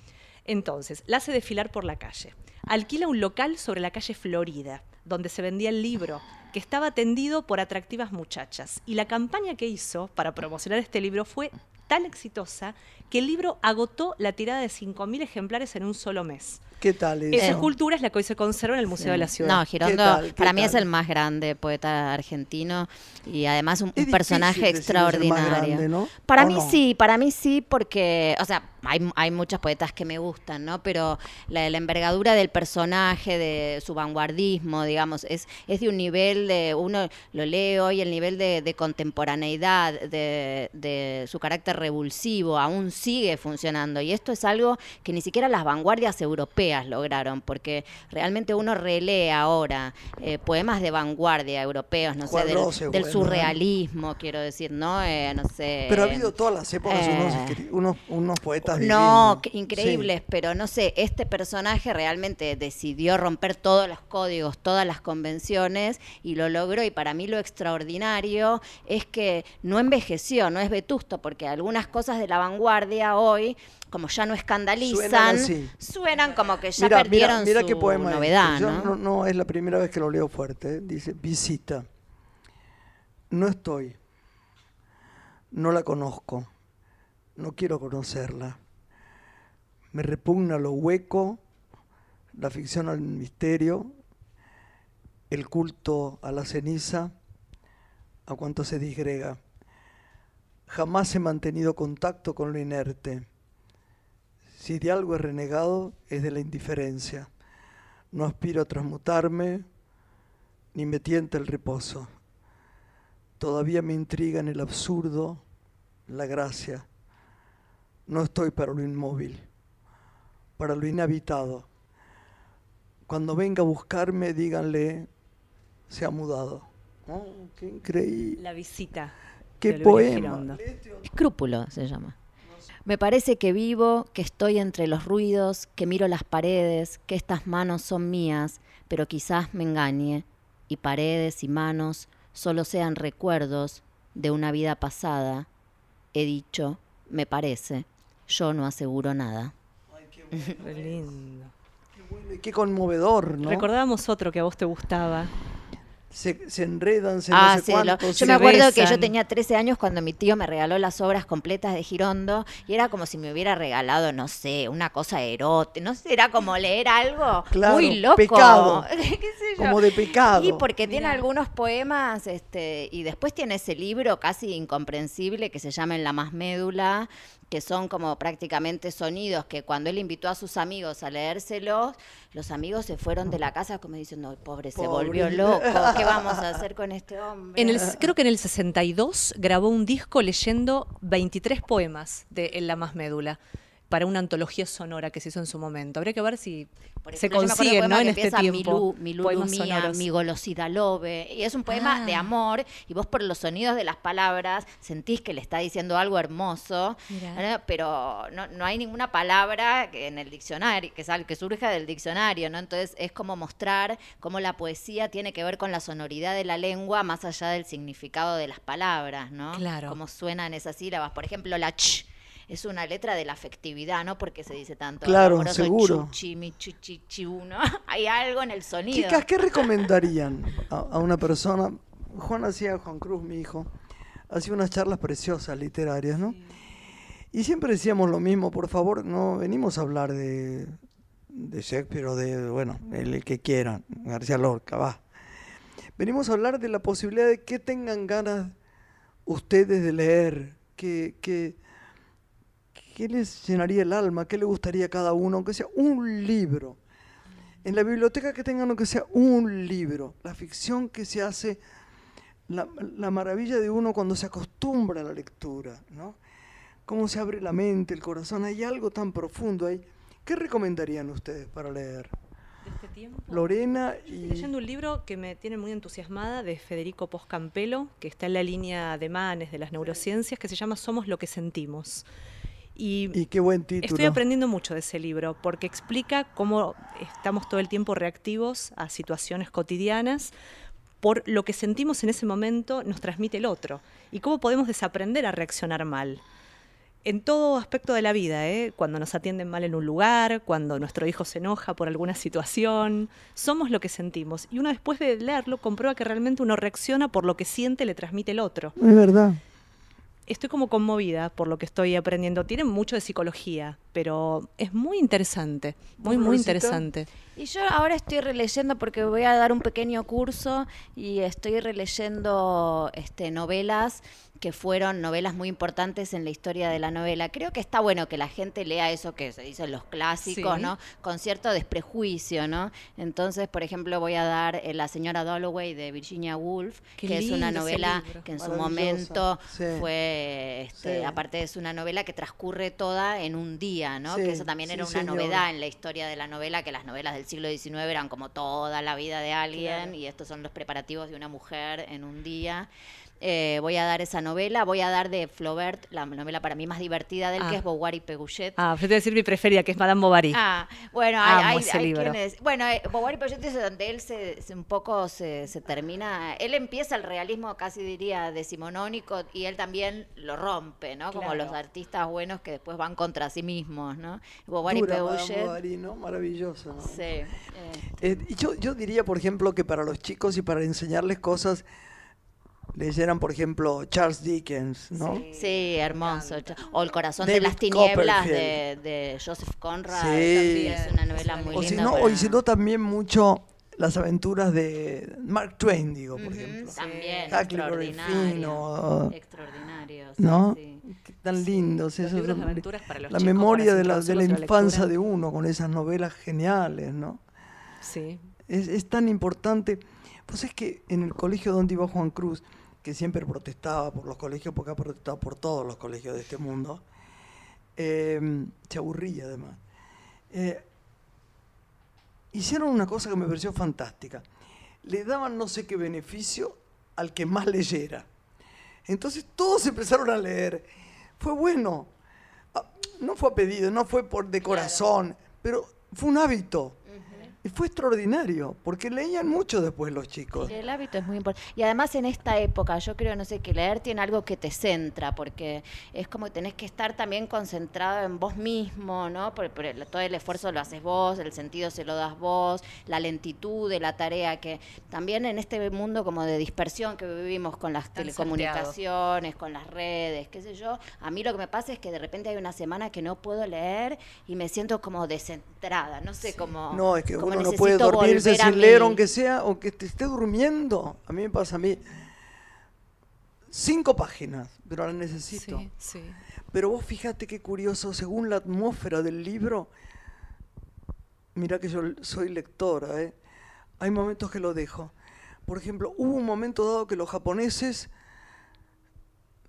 Entonces, la hace desfilar por la calle. Alquila un local sobre la calle Florida, donde se vendía el libro, que estaba atendido por atractivas muchachas. Y la campaña que hizo para promocionar este libro fue tan exitosa que el libro agotó la tirada de 5.000 ejemplares en un solo mes. ¿Qué tal eso? Esa escultura es la que hoy se conserva en el Museo de la Ciudad. No, Girondo tal? ¿Qué para mí es el más grande poeta argentino y además un, personaje extraordinario. grande, ¿no? Para ¿O mí no? sí, para mí sí, porque, o sea, hay, hay muchos poetas que me gustan, ¿no? Pero la, la envergadura del personaje, de su vanguardismo, digamos, es, es de un nivel de, uno lo lee hoy, el nivel de, de contemporaneidad, de, de su carácter revulsivo, aún sigue funcionando. Y esto es algo que ni siquiera las vanguardias europeas lograron, porque realmente uno relee ahora eh, poemas de vanguardia europeos, no sé, del, Rose, del bueno, ¿eh? surrealismo, quiero decir, ¿no? Eh, no sé. Pero ha habido todas las épocas unos, eh, unos, unos poetas no, divinos. increíbles, pero no sé, este personaje realmente decidió romper todos los códigos, todas las convenciones y lo logró y para mí lo extraordinario es que no envejeció, no es vetusto, porque algunas cosas de la vanguardia hoy, como ya no escandalizan, Suenan así. suenan como que ya Mira, perdieron mira, mira su poema es novedad. Yo ¿no? no, no es la primera vez que lo leo fuerte. ¿eh? Dice, visita. No estoy. No la conozco. No quiero conocerla. Me repugna lo hueco, la ficción al misterio, el culto a la ceniza, a cuanto se disgrega. Jamás he mantenido contacto con lo inerte. Si de algo he renegado, es de la indiferencia. No aspiro a transmutarme, ni me tienta el reposo. Todavía me intriga en el absurdo la gracia. No estoy para lo inmóvil, para lo inhabitado. Cuando venga a buscarme, díganle, se ha mudado. Oh, ¡Qué increíble! La visita. ¡Qué poema! Escrúpulo se llama. Me parece que vivo, que estoy entre los ruidos, que miro las paredes, que estas manos son mías, pero quizás me engañe, y paredes y manos solo sean recuerdos de una vida pasada. He dicho, me parece, yo no aseguro nada. Qué lindo. Bueno, y qué conmovedor, ¿no? Recordábamos otro que a vos te gustaba. Se, se enredan, se Ah, no sé sí, lo- cuánto, yo me acuerdo que yo tenía 13 años cuando mi tío me regaló las obras completas de Girondo y era como si me hubiera regalado, no sé, una cosa erótica, no sé, era como leer algo Claro, muy loco. pecado. ¿Qué sé yo? Como de pecado. Y porque tiene algunos poemas, este, y después tiene ese libro casi incomprensible que se llama En la más médula, que son como prácticamente sonidos que cuando él invitó a sus amigos a leérselos, los amigos se fueron de la casa como diciendo, "Ay, pobre, se volvió loco, ¿qué vamos a hacer con este hombre? En el, creo que en el 62 grabó un disco leyendo 23 poemas de En la más médula para una antología sonora que se hizo en su momento. Habría que ver si Por se ejemplo, del poema ¿no? en este tiempo. Mi, Lu- mi Lulu mía, mi golosidad lobe. Y es un poema Ah. de amor y vos por los sonidos de las palabras sentís que le está diciendo algo hermoso, pero no, no hay ninguna palabra que en el diccionario, que, sal, que surja del diccionario, ¿no? Entonces es como mostrar cómo la poesía tiene que ver con la sonoridad de la lengua más allá del significado de las palabras, ¿no? Claro. Cómo suenan esas sílabas. Por ejemplo, la ch. Es una letra de la afectividad, ¿no? Porque se dice tanto. Claro, amoroso, seguro. chuchi, mi chuchi, chiu, ¿no? Hay algo en el sonido. Chicas, ¿qué recomendarían a, a una persona? Juan hacía, Juan Cruz, mi hijo, hacía unas charlas preciosas literarias, ¿no? Y siempre decíamos lo mismo, por favor, no venimos a hablar de, de Shakespeare o de, bueno, el, el que quieran, García Lorca, va. Venimos a hablar de la posibilidad de que tengan ganas ustedes de leer, que, que, ¿Qué les llenaría el alma? ¿Qué le gustaría a cada uno? Aunque sea un libro. En la biblioteca que tengan aunque sea un libro. La ficción que se hace, la, la maravilla de uno cuando se acostumbra a la lectura, ¿no? Cómo se abre la mente, el corazón. Hay algo tan profundo ahí. ¿Qué recomendarían ustedes para leer? Este tiempo. Lorena Estoy y... leyendo un libro que me tiene muy entusiasmada de Federico Poscampelo, que está en la línea de Manes de las neurociencias, que se llama Somos lo que sentimos. Y, Y qué buen título. Estoy aprendiendo mucho de ese libro porque explica cómo estamos todo el tiempo reactivos a situaciones cotidianas por lo que sentimos en ese momento nos transmite el otro y cómo podemos desaprender a reaccionar mal. En todo aspecto de la vida, ¿eh? cuando nos atienden mal en un lugar, cuando nuestro hijo se enoja por alguna situación, somos lo que sentimos. Y uno después de leerlo comprueba que realmente uno reacciona por lo que siente le transmite el otro Es verdad. Estoy como conmovida por lo que estoy aprendiendo. Tiene mucho de psicología, pero es muy interesante, muy, ¿Vos, muy interesante. Y yo ahora estoy releyendo porque voy a dar un pequeño curso y estoy releyendo este, novelas que fueron novelas muy importantes en la historia de la novela. Creo que está bueno que la gente lea eso que se dicen los clásicos, Sí. ¿no? Con cierto desprejuicio, ¿no? Entonces, por ejemplo, voy a dar eh, La señora Dalloway de Virginia Woolf, Qué que es una novela que en su momento sí. fue, este, Sí. aparte es una novela que transcurre toda en un día, ¿no? Sí, que eso también sí, era una novedad en la historia de la novela, que las novelas del siglo XIX eran como toda la vida de alguien y estos son los preparativos de una mujer en un día. Eh, voy a dar esa novela, voy a dar de Flaubert, la novela para mí más divertida del Ah. que es Beauvoir y Peguchet. Ah, yo te voy a decir mi preferida, que es Madame Bovary. Ah, bueno, Amo hay, hay, ese hay libro. quienes- Bueno, eh, Beauvoir y Peguchet es donde él se, se un poco se, se termina. Él empieza el realismo casi diría decimonónico y él también lo rompe, ¿no? Como Claro. los artistas buenos que después van contra sí mismos, ¿no? Beauvoir y Dura, Madame Peguchet. Bovary, ¿no? Maravilloso. ¿no? Sí. eh, Eh, y yo, yo diría, por ejemplo, que para los chicos y para enseñarles cosas, leyeran, por ejemplo, Charles Dickens, ¿no? Sí, hermoso. O El corazón David de las tinieblas de, de Joseph Conrad. Sí. también es una novela muy O si linda. no, para- o si no también mucho las aventuras de Mark Twain, digo, por Ujú, ejemplo. También, Huckleberry extraordinario. Extraordinario. sí, ¿No? sí. Qué Tan lindos esos libros de son- aventuras para los La chicos, memoria para de la, de la infancia lectura. de uno con esas novelas geniales, ¿no? Sí. Es, es tan importante. Pues es que en el colegio donde iba Juan Cruz, que siempre protestaba por los colegios, porque ha protestado por todos los colegios de este mundo, eh, se aburría además. Eh, hicieron una cosa que me pareció fantástica. Le daban no sé qué beneficio al que más leyera. Entonces todos empezaron a leer. Fue bueno. Ah, No fue a pedido, no fue por de corazón, pero fue un hábito. Y fue extraordinario, porque leían mucho después los chicos. Sí, el hábito es muy importante. Y además en esta época, yo creo, no sé, que leer tiene algo que te centra, porque es como que tenés que estar también concentrado en vos mismo, ¿no? Por, por el- todo el esfuerzo lo haces vos, el sentido se lo das vos, la lentitud de la tarea, que también en este mundo como de dispersión que vivimos con las Tan telecomunicaciones, con las redes, qué sé yo, a mí lo que me pasa es que de repente hay una semana que no puedo leer y me siento como descentrada, no sé, como... No, es que como uno no puede dormirse sin leer, aunque sea, aunque te esté durmiendo. A mí me pasa a mí. Cinco páginas, pero las necesito. Sí, sí. Pero vos fíjate qué curioso, según la atmósfera del libro, mira que yo soy lectora, ¿eh? hay momentos que lo dejo. Por ejemplo, hubo un momento dado que los japoneses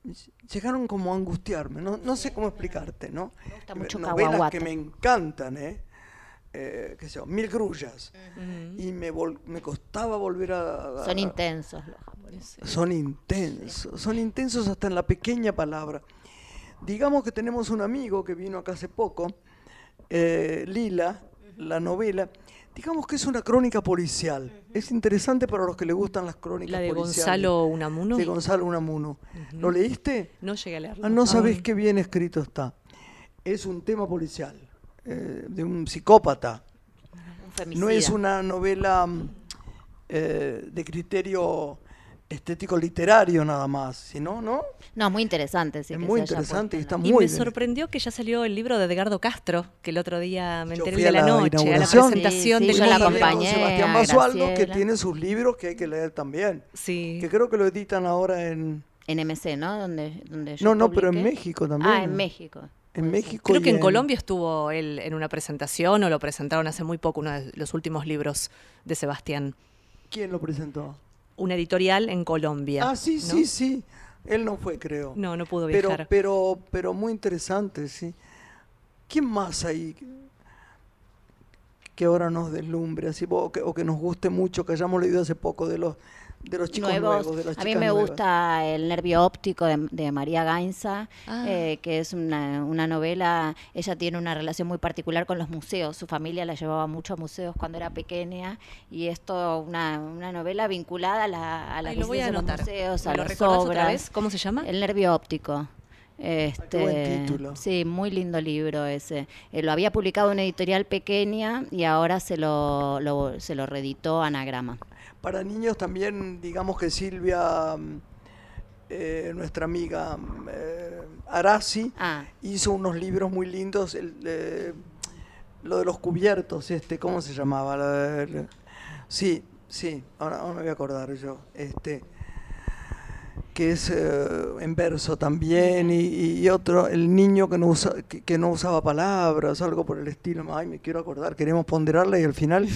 ll- llegaron como a angustiarme, no, no sé cómo explicarte, ¿no? Me gusta mucho Novelas Kawabata. que me encantan, ¿eh? Eh, qué sé yo, Mil grullas. Y me, vol- me costaba volver a... a- Son intensos los japoneses. son intensos, son intensos hasta en la pequeña palabra. Digamos que tenemos un amigo que vino acá hace poco, eh, Lila, la novela, digamos que es una crónica policial. Es interesante para los que le gustan las crónicas La de policiales. Gonzalo Unamuno. De Gonzalo Unamuno. ¿Lo leíste? No llegué a leerlo. Ah, no sabés aún. qué bien escrito está. Es un tema policial, eh, de un psicópata. Un. No es una novela mm, eh, de criterio estético literario nada más, sino, ¿no? No, muy interesante. Sí, es que muy interesante y está ¿no? Y muy me bien. sorprendió que ya salió el libro de Edgardo Castro, que el otro día me enteré de la la noche, a la presentación Sí, sí, del yo la acompañé. Sebastián Basualdo, que tiene sus libros que hay que leer también. Sí. Que creo que lo editan ahora en... En MC, ¿no? Donde, donde yo No, no, pero en publiqué. México también. Ah, en México. En. México. Creo que en Colombia estuvo él en una presentación o lo presentaron hace muy poco, uno de los últimos libros de Sebastián. ¿Quién lo presentó? Una editorial en Colombia. Ah, sí, ¿no? sí, sí. Él no fue, creo. No, no pudo pero, viajar. que ahora nos deslumbre, así, o que, o que nos guste mucho, que hayamos leído hace poco de los, de los chicos nuevos, nuevos. de las a mí me nuevas. gusta El nervio óptico de, de María Gainza, Ah. eh, que es una, una novela, ella tiene una relación muy particular con los museos, su familia la llevaba mucho a museos cuando era pequeña y esto una, una novela vinculada a la, a la Ay, lo voy a visitas de los museos, ¿Me a lo las otra obras. vez? ¿Cómo se llama? El nervio óptico. Este, buen título. Sí, muy lindo libro ese. Eh, lo había publicado una editorial pequeña y ahora se lo, lo- se lo reeditó Anagrama. Para niños también, digamos que Silvia, mm, eh, nuestra amiga mm, eh, Arasi, Ah. hizo unos libros muy lindos. el, eh, lo de los cubiertos, este, ¿cómo se llamaba? Sí, sí, ahora, ahora me voy a acordar yo. Este, que es eh, en verso también, y, y otro, el niño que no, usa, que, que no usaba palabras, algo por el estilo. Ay, me quiero acordar, queremos ponderarla y al final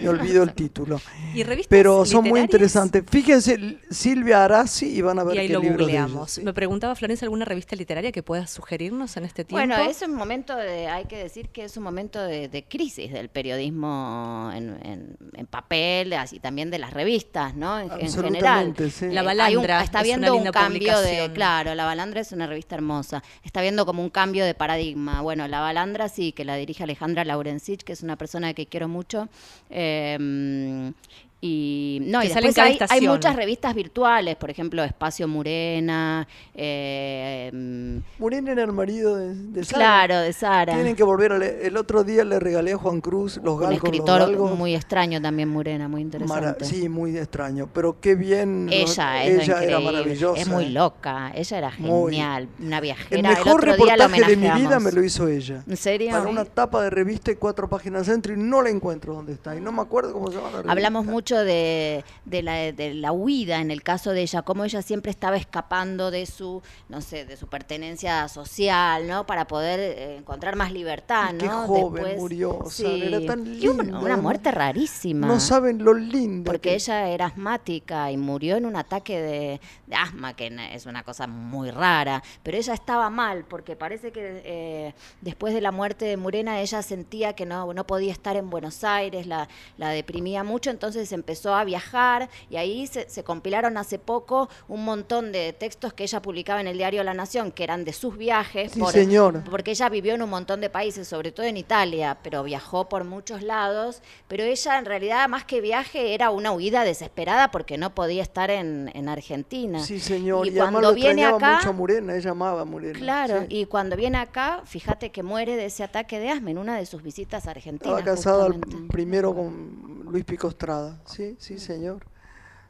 me olvido el título. ¿Y revistas Pero son muy interesantes. Fíjense, Silvia Arasi y van a ver Y ahí qué lo ella, googleamos. Me preguntaba Florencia alguna revista literaria que puedas sugerirnos en este tiempo. Bueno, es un momento de, hay que decir que es un momento de, de crisis del periodismo en, en- en papel, así también de las revistas, ¿no? En, en general. Sí. La Eh, hay un- Balandra está es viendo una un cambio de, claro, La Balandra es una revista hermosa. Está viendo como un cambio de paradigma. Bueno, La Balandra sí, que la dirige Alejandra Laurencich, que es una persona que quiero mucho. Eh, y no, y después cada hay, hay muchas revistas virtuales, por ejemplo, Espacio Murena, eh, mm, Morena era el marido de, de Sara. claro, de Sara. Tienen que volver a leer. El otro día le regalé a Juan Cruz los Un galgos. los escritor galgos. muy extraño también, Murena, muy interesante. Mara- sí, muy extraño. Pero qué bien. Ella, es ella era maravillosa. Es muy eh. loca, ella era Muy. genial, una viajera. El mejor otro día la reportaje de mi vida me lo hizo ella. ¿En serio? Para una tapa de revista y cuatro páginas dentro y no la encuentro dónde está. Y no me acuerdo cómo se llama la revista. Hablamos mucho de, de, la, de la huida en el caso de ella, cómo ella siempre estaba escapando de su, no sé, de su pertenencia social, ¿no? Para poder eh, encontrar más libertad, ¿no? qué joven Después- murió, Sara, era tan Y una, linda, una muerte rarísima. No saben lo linda. Porque que- ella era asmática y murió en un ataque de, de asma, que es una cosa muy rara. Pero ella estaba mal, porque parece que eh, después de la muerte de Murena ella sentía que no, no podía estar en Buenos Aires, la, la deprimía mucho, entonces empezó a viajar y ahí se, se compilaron hace poco un montón de textos que ella publicaba en el diario La Nación, que eran de sus viajes. Sí, señor. Porque ella vivió en un montón de países, sobre todo en Italia, pero viajó por muchos lados. Pero ella, en realidad, más que viaje, era una huida desesperada porque no podía estar en, en Argentina. Sí, señor. Y, Y, cuando lo viene acá. mucho a Morena. Ella amaba a Morena. Claro, sí. y cuando viene acá, fíjate que muere de ese ataque de asma en una de sus visitas a Argentina. Estaba casada primero con Luis Pico Estrada. Sí, sí, señor.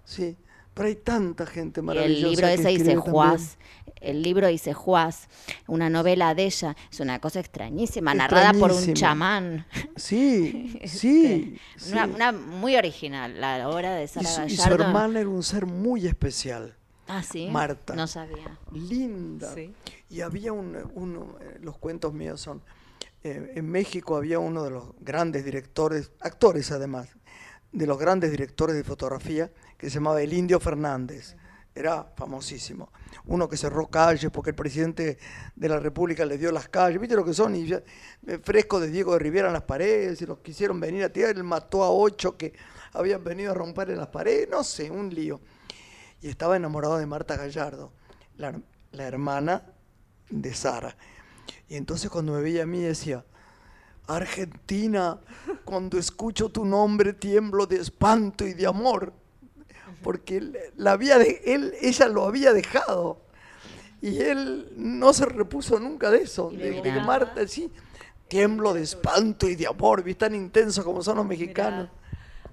Sí. Pero hay tanta gente Y maravillosa. el libro que ese dice. Juaz, el libro dice Juaz, una novela de ella, es una cosa extrañísima, narrada por un chamán. Sí, sí. Este, Una, sí. una muy original, la obra de Y Sara su, y su hermana era un ser muy especial. Ah, sí. Marta. No sabía. linda. Sí. Y había un, uno, eh, los cuentos míos son, eh, en México había uno de los grandes directores, actores además, de los grandes directores de fotografía, que se llamaba El Indio Fernández. Era famosísimo. Uno que cerró calles porque el presidente de la República le dio las calles. ¿Viste lo que son? Y eh, fresco de Diego de Rivera en las paredes, y los quisieron venir a tirar. Él mató a ocho que habían venido a romper en las paredes. No sé, un lío y estaba enamorado de Marta Gallardo, la, la hermana de Sara. Y entonces cuando me veía a mí decía, Argentina, cuando escucho tu nombre tiemblo de espanto y de amor, porque la había de, él, ella lo había dejado. Y él no se repuso nunca de eso, de, de. Marta, sí, tiemblo de espanto y de amor, ¿viste? tan intenso como son los mexicanos.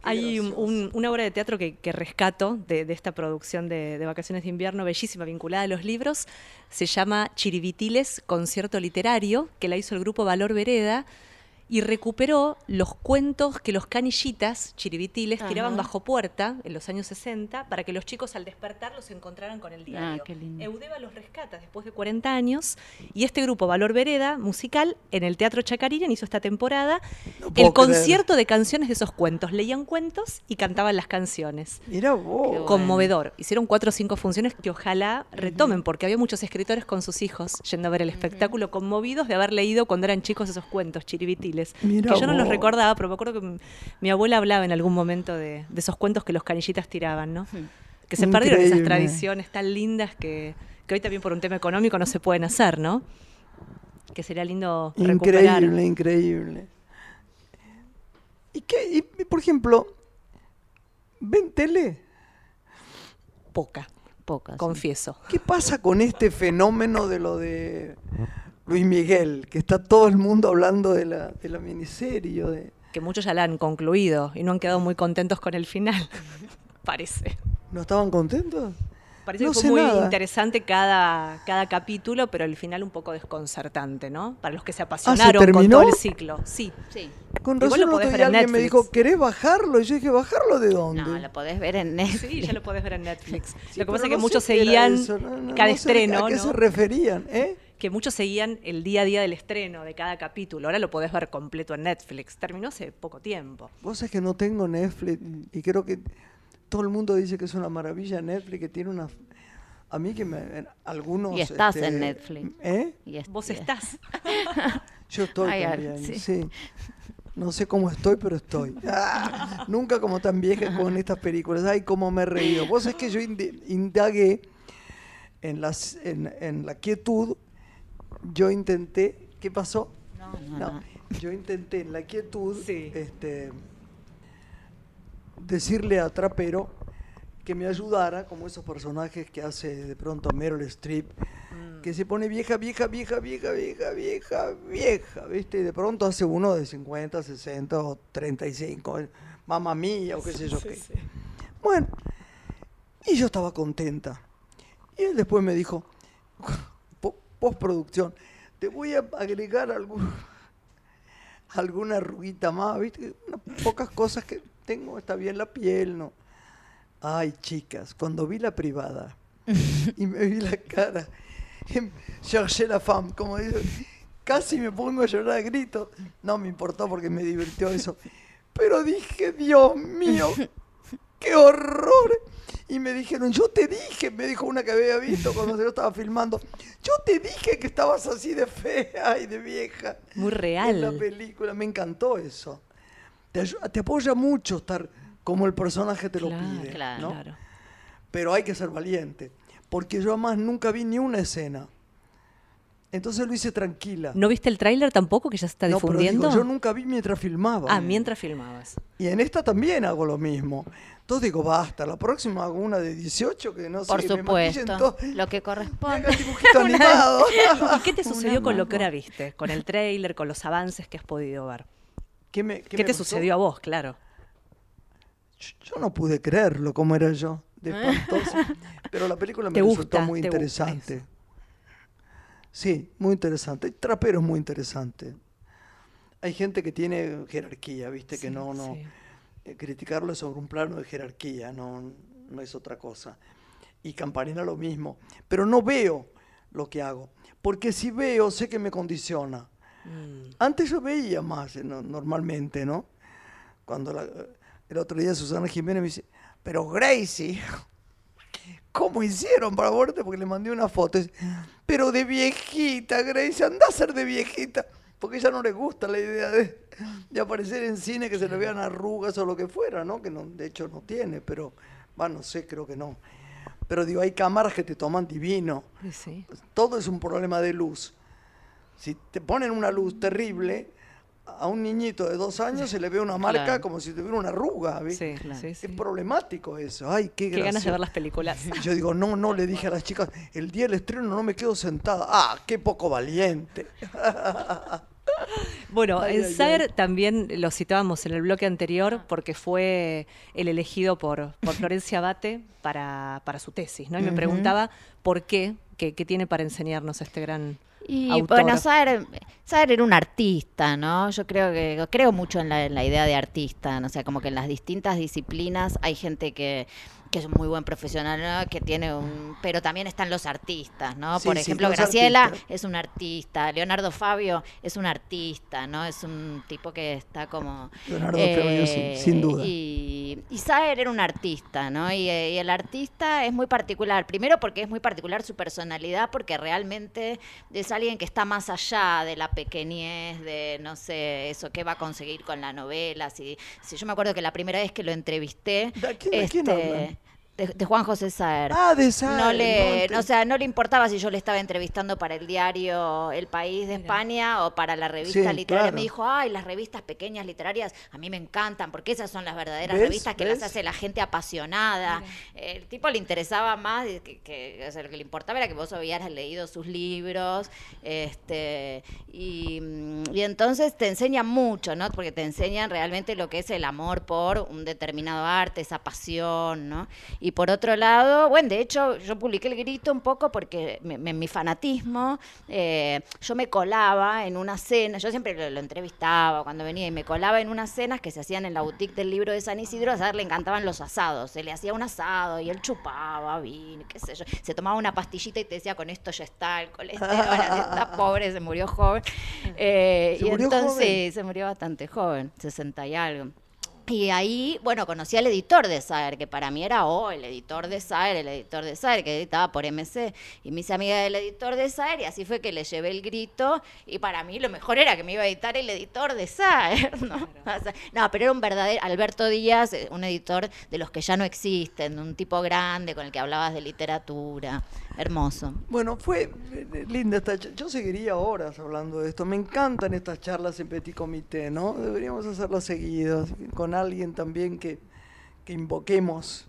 Hay un- una obra de teatro que, que rescato de, de esta producción de, de Vacaciones de Invierno, bellísima, vinculada a los libros. Se llama Chiribitiles, concierto literario, que la hizo el grupo Valor Vereda y recuperó los cuentos que los canillitas, chiribitiles, tiraban Ajá. bajo puerta en los años 60 para que los chicos al despertar los encontraran con el diario. Ah, qué lindo. Eudeva los rescata después de 40 años y este grupo Valor Vereda, musical, en el Teatro Chacarinen hizo esta temporada No el creer. concierto de canciones de esos cuentos. Leían cuentos y cantaban las canciones. Mirá vos. bueno. Conmovedor. Hicieron cuatro o cinco funciones que ojalá retomen, porque había muchos escritores con sus hijos yendo a ver el espectáculo, conmovidos de haber leído cuando eran chicos esos cuentos, chiribitiles. Infantiles. Mirá que yo no los recordaba, pero me acuerdo que mi abuela hablaba en algún momento de, de esos cuentos que los canillitas tiraban, ¿no? Que se perdieron esas tradiciones tan lindas que, que hoy también por un tema económico no se pueden hacer, ¿no? Que sería lindo recuperar. Increíble, increíble. ¿Y qué? Y, por ejemplo, ¿ven tele? Poca, Pocas. confieso. ¿Qué pasa con este fenómeno de lo de Luis Miguel? Que está todo el mundo hablando de la, de la miniserie. o De... Que muchos ya la han concluido y no han quedado muy contentos con el final. Parece. ¿No estaban contentos? Parece No que fue muy nada. interesante cada, cada capítulo, pero el final un poco desconcertante, ¿no? Para los que se apasionaron con Ah, terminó? todo el ciclo. Sí. Sí. Con Igual razón lo podés ver en alguien me dijo, ¿querés bajarlo? Y yo dije, ¿bajarlo de dónde? No, lo podés ver en Netflix. Sí, ya lo podés ver en Netflix. Sí, lo que pasa es que no muchos seguían eso, no- no- cada no sé estreno, ¿A qué ¿no? se referían? ¿eh? Que muchos seguían el día a día del estreno de cada capítulo. Ahora lo podés ver completo en Netflix. Terminó hace poco tiempo. Vos sabés que no tengo Netflix y creo que todo el mundo dice que es una maravilla Netflix, que tiene una... A mí que me... Algunos... Y estás este, en Netflix. ¿Eh? Y es- Vos estás. Yo estoy Ay, también, sí. sí. No sé cómo estoy, pero estoy. Ah, nunca como tan vieja con estas películas. Ay, cómo me he reído. Vos es que yo indagué en, las, en, en la quietud. Yo intenté... ¿Qué pasó? No, no, No, no. yo intenté en la quietud Sí. este, decirle a Trapero que me ayudara, como esos personajes que hace de pronto Meryl Streep, que se pone vieja, vieja, vieja, vieja, vieja, vieja, vieja, ¿viste? Y de pronto hace uno de 50, 60 o 35, eh, mamá mía o qué sé yo qué. Bueno, y yo estaba contenta. Y él después me dijo, postproducción, te voy a agregar algún, alguna arruguita más, ¿viste? Unas pocas cosas que tengo, está bien la piel, ¿no? Ay, chicas, cuando vi la privada y me vi la cara, em, cherché la femme, como dice, casi me pongo a llorar a gritos. No me importó porque me divirtió eso. Pero dije, Dios mío, qué horror. Y me dijeron, yo te dije, me dijo una que había visto cuando se lo estaba filmando, yo te dije que estabas así de fea y de vieja. Muy En la real. película, me encantó eso. Te, apoya mucho estar como el personaje te lo pide, claro. ¿no? Claro. Pero hay que ser valiente, porque yo además nunca vi ni una escena. Entonces lo hice tranquila. ¿No viste el tráiler tampoco que ya se está No, pero difundiendo? digo, yo nunca vi mientras filmaba. Ah, mientras filmabas. Y en esta también hago lo mismo. Entonces digo, basta, la próxima hago una de 18 que no sé, Por me supuesto. Lo que Me corresponde. animado. ¿Y qué te Una sucedió con lo que ahora viste? Con el tráiler, con los avances que has podido ver. ¿Qué, me- ¿Qué, me te pasó? sucedió a vos, claro? Yo no pude creerlo como era yo, de espantoso. Pero la película me ¿Te resultó gusta? muy ¿Te gusta interesante. Sí, muy interesante. Trapero es muy interesante. Hay gente que tiene jerarquía, ¿viste? que no, no. sí. eh, criticarlo es sobre un plano de jerarquía, no, no es otra cosa. Y Campanella lo mismo. Pero no veo lo que hago. Porque si veo, sé que me condiciona. Mm. Antes yo veía más, eh, no- normalmente, ¿no? Cuando la- el otro día Susana Jiménez me dice, pero Gracie, ¿cómo hicieron para verte? Porque le mandé una foto. Pero de viejita, Gracie, anda a ser de viejita. Porque a ella no le gusta la idea de, de aparecer en cine, que se le vean arrugas o lo que fuera, ¿no? Que no, de hecho no tiene, pero, va, no sé, creo que no. Pero digo, hay cámaras que te toman divino. Sí. Todo es un problema de luz. Si te ponen una luz terrible, a un niñito de dos años se le ve una marca Claro. como si tuviera una arruga. ¿viste? Sí, sí, sí. Es problemático eso. Ay, qué, Qué ganas de ver las películas. Y yo digo, no, no, le dije a las chicas, el día del estreno no me quedo sentada. Ah, qué poco valiente. Bueno, Ay, en ay, Sager ay. también lo citábamos en el bloque anterior porque fue el elegido por, por Florencia Abate para, para su tesis, ¿no? Y me preguntaba por qué, qué, qué tiene para enseñarnos este gran Y autor. bueno, Saer, Saer era un artista, ¿no? Yo creo que creo mucho en la, en la idea de artista, ¿no? O sea, como que en las distintas disciplinas hay gente que, que es un muy buen profesional, ¿no? que tiene un... Pero también están los artistas, ¿no? Sí, Por ejemplo, Graciela artistas. es un artista, Leonardo Fabio es un artista, ¿no? Es un tipo que está como... Leonardo Fabio, sí, sin duda. Y Y, Saer era un artista, ¿no? Y, eh, y el artista es muy particular. Primero porque es muy particular su personalidad, porque realmente es alguien que está más allá de la pequeñez, de no sé, eso que va a conseguir con la novela. Si, si yo me acuerdo que la primera vez que lo entrevisté, ¿De quién- de quién este? De, de Juan José Saer. Ah, de Saer, No le, no, o sea, no le importaba si yo le estaba entrevistando para el diario El País de España o para la revista Sí, literaria. claro. Me dijo, ay, las revistas pequeñas literarias a mí me encantan porque esas son las verdaderas ¿Ves? revistas que ¿Ves? las hace la gente apasionada. El tipo le interesaba más, que, que- o sea, lo que le importaba era que vos hubieras leído sus libros. este y, y entonces te enseñan mucho, ¿no? Porque te enseñan realmente lo que es el amor por un determinado arte, esa pasión, ¿no? Y por otro lado, bueno, de hecho, yo publiqué el grito un poco porque me- me- mi fanatismo, eh, yo me colaba en una cena, yo siempre lo, lo entrevistaba cuando venía y me colaba en unas cenas que se hacían en la boutique del libro de San Isidro, a Saer le encantaban los asados, se le hacía un asado y él chupaba vino, qué sé yo, se tomaba una pastillita y te decía, con esto ya está el colesterol, está pobre, se murió joven. Eh, ¿Se y murió entonces, joven? se murió bastante joven, 60 y algo. Y ahí, bueno, conocí al editor de Saer, que para mí era, oh, el editor de Saer, el editor de Saer, que editaba por MC. Y me hice amiga del editor de Saer, y así fue que le llevé el grito. Y para mí lo mejor era que me iba a editar el editor de Saer, ¿no? O sea, no, pero era un verdadero, Alberto Díaz, eh, un editor de los que ya no existen, un tipo grande con el que hablabas de literatura. Hermoso. Bueno, fue eh, linda esta charla. Yo seguiría horas hablando de esto. Me encantan estas charlas en Petit Comité, ¿no? Deberíamos hacerlas seguidas, con alguien también que, que invoquemos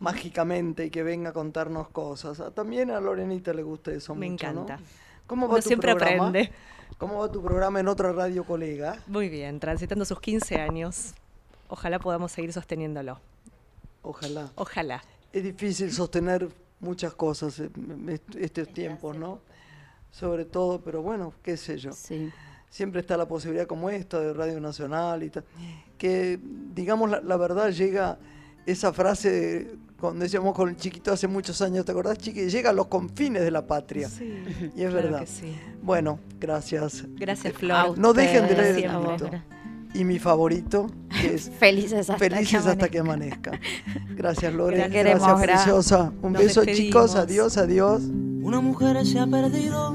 mágicamente y que venga a contarnos cosas. Ah, También a Lorenita le gusta eso Me mucho, ¿no? encanta. ¿Cómo va Uno tu siempre programa? aprende. ¿Cómo va tu programa en otra radio colega? Muy bien, transitando sus 15 años. Ojalá podamos seguir sosteniéndolo. Ojalá. Ojalá. Es difícil sostener muchas cosas est- estos tiempos, ¿no? Sobre todo, pero bueno, qué sé yo. Sí. Siempre está la posibilidad como esta de Radio Nacional y tal. Que, digamos, la, la verdad llega esa frase, de- cuando decíamos con el chiquito hace muchos años, ¿te acordás, chiqui? Llega a los confines de la patria. Sí, Y es claro verdad. que sí. Bueno, gracias. Gracias, Flor. No dejen de leer el. Y mi favorito, que es Felices hasta Felices que hasta que amanezca. Gracias, Lore. Gracias. Preciosa. Un Nos beso, despedimos. chicos. Adiós, adiós. Una mujer se ha perdido.